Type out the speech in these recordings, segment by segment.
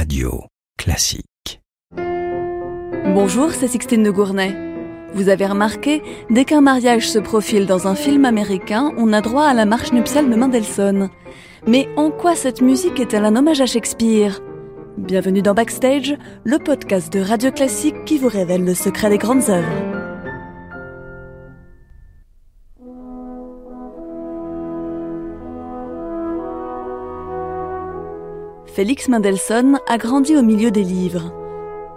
Radio Classique. Bonjour, c'est Sixtine de Gournay. Vous avez remarqué, dès qu'un mariage se profile dans un film américain, on a droit à la marche nuptiale de Mendelssohn. Mais en quoi cette musique est-elle un hommage à Shakespeare? Bienvenue dans Backstage, le podcast de Radio Classique qui vous révèle le secret des grandes œuvres. Félix Mendelssohn a grandi au milieu des livres.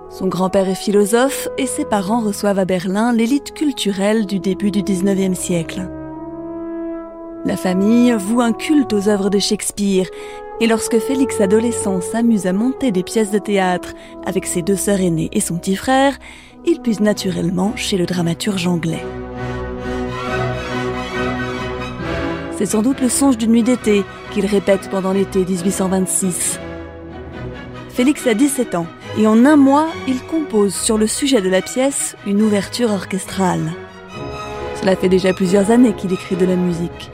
Son grand-père est philosophe et ses parents reçoivent à Berlin l'élite culturelle du début du 19e siècle. La famille voue un culte aux œuvres de Shakespeare et lorsque Félix adolescent s'amuse à monter des pièces de théâtre avec ses deux sœurs aînées et son petit frère, il puise naturellement chez le dramaturge anglais. C'est sans doute le songe d'une nuit d'été qu'il répète pendant l'été 1826. Félix a 17 ans et en un mois, il compose sur le sujet de la pièce une ouverture orchestrale. Cela fait déjà plusieurs années qu'il écrit de la musique.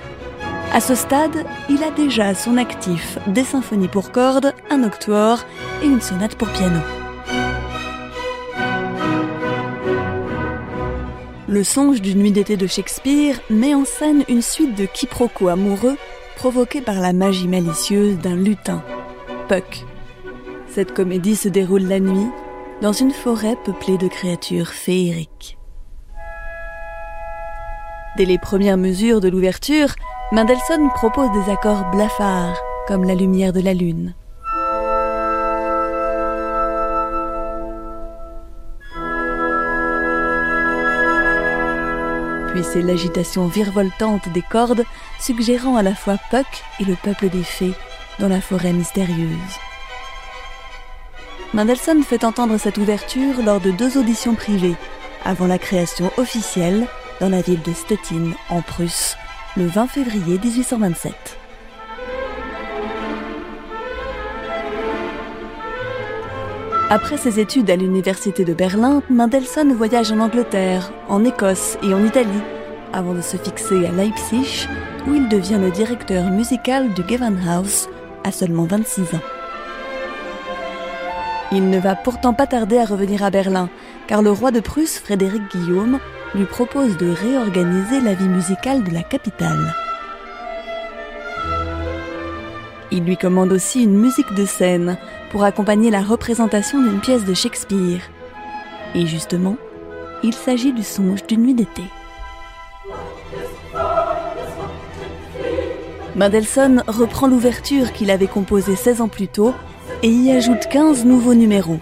À ce stade, il a déjà à son actif des symphonies pour cordes, un octoire et une sonate pour piano. Le songe d'une nuit d'été de Shakespeare met en scène une suite de quiproquos amoureux provoqués par la magie malicieuse d'un lutin, Puck. Cette comédie se déroule la nuit dans une forêt peuplée de créatures féeriques. Dès les premières mesures de l'ouverture, Mendelssohn propose des accords blafards, comme la lumière de la lune. Puis c'est l'agitation virevoltante des cordes, suggérant à la fois Puck et le peuple des fées dans la forêt mystérieuse. Mendelssohn fait entendre cette ouverture lors de deux auditions privées, avant la création officielle dans la ville de Stettin, en Prusse, le 20 février 1827. Après ses études à l'université de Berlin, Mendelssohn voyage en Angleterre, en Écosse et en Italie, avant de se fixer à Leipzig, où il devient le directeur musical du Gewandhaus à seulement 26 ans. Il ne va pourtant pas tarder à revenir à Berlin, car le roi de Prusse, Frédéric Guillaume, lui propose de réorganiser la vie musicale de la capitale. Il lui commande aussi une musique de scène pour accompagner la représentation d'une pièce de Shakespeare. Et justement, il s'agit du songe d'une nuit d'été. Mendelssohn reprend l'ouverture qu'il avait composée 16 ans plus tôt et y ajoute 15 nouveaux numéros.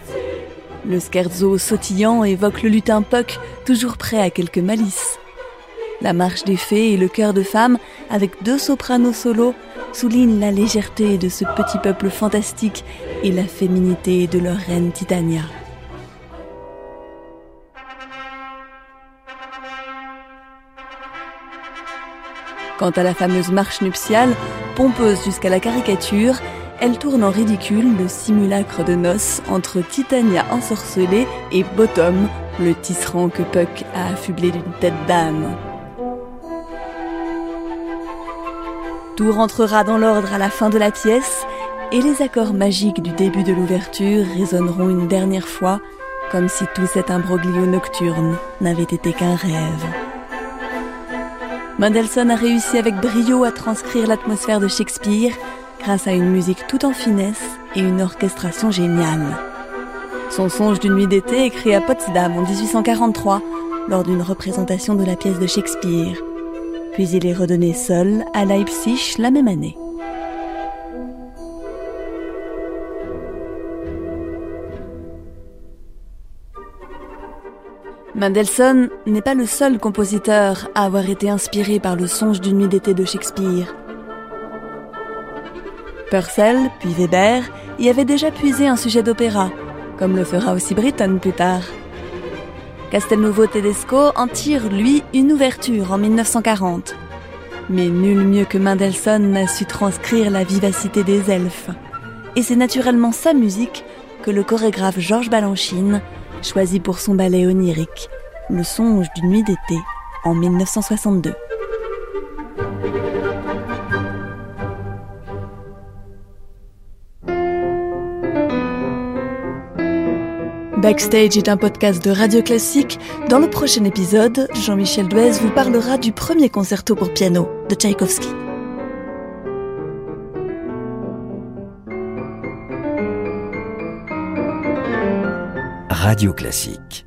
Le scherzo sautillant évoque le lutin Puck, toujours prêt à quelques malices. La marche des fées et le chœur de femme, avec deux sopranos solos, soulignent la légèreté de ce petit peuple fantastique et la féminité de leur reine Titania. Quant à la fameuse marche nuptiale, pompeuse jusqu'à la caricature, elle tourne en ridicule le simulacre de noces entre Titania ensorcelée et Bottom, le tisserand que Puck a affublé d'une tête d'âne. Tout rentrera dans l'ordre à la fin de la pièce et les accords magiques du début de l'ouverture résonneront une dernière fois comme si tout cet imbroglio nocturne n'avait été qu'un rêve. Mendelssohn a réussi avec brio à transcrire l'atmosphère de Shakespeare grâce à une musique tout en finesse et une orchestration géniale. Son songe d'une nuit d'été écrit à Potsdam en 1843 lors d'une représentation de la pièce de Shakespeare. Puis il est redonné seul à Leipzig la même année. Mendelssohn n'est pas le seul compositeur à avoir été inspiré par le songe d'une nuit d'été de Shakespeare. Purcell, puis Weber, y avait déjà puisé un sujet d'opéra, comme le fera aussi Britten plus tard. Castelnuovo Tedesco en tire, lui, une ouverture en 1940. Mais nul mieux que Mendelssohn n'a su transcrire la vivacité des elfes. Et c'est naturellement sa musique que le chorégraphe Georges Balanchine choisi pour son ballet onirique, Le songe d'une nuit d'été, en 1962. Backstage est un podcast de Radio Classique. Dans le prochain épisode, Jean-Michel Duez vous parlera du premier concerto pour piano de Tchaïkovski. Radio Classique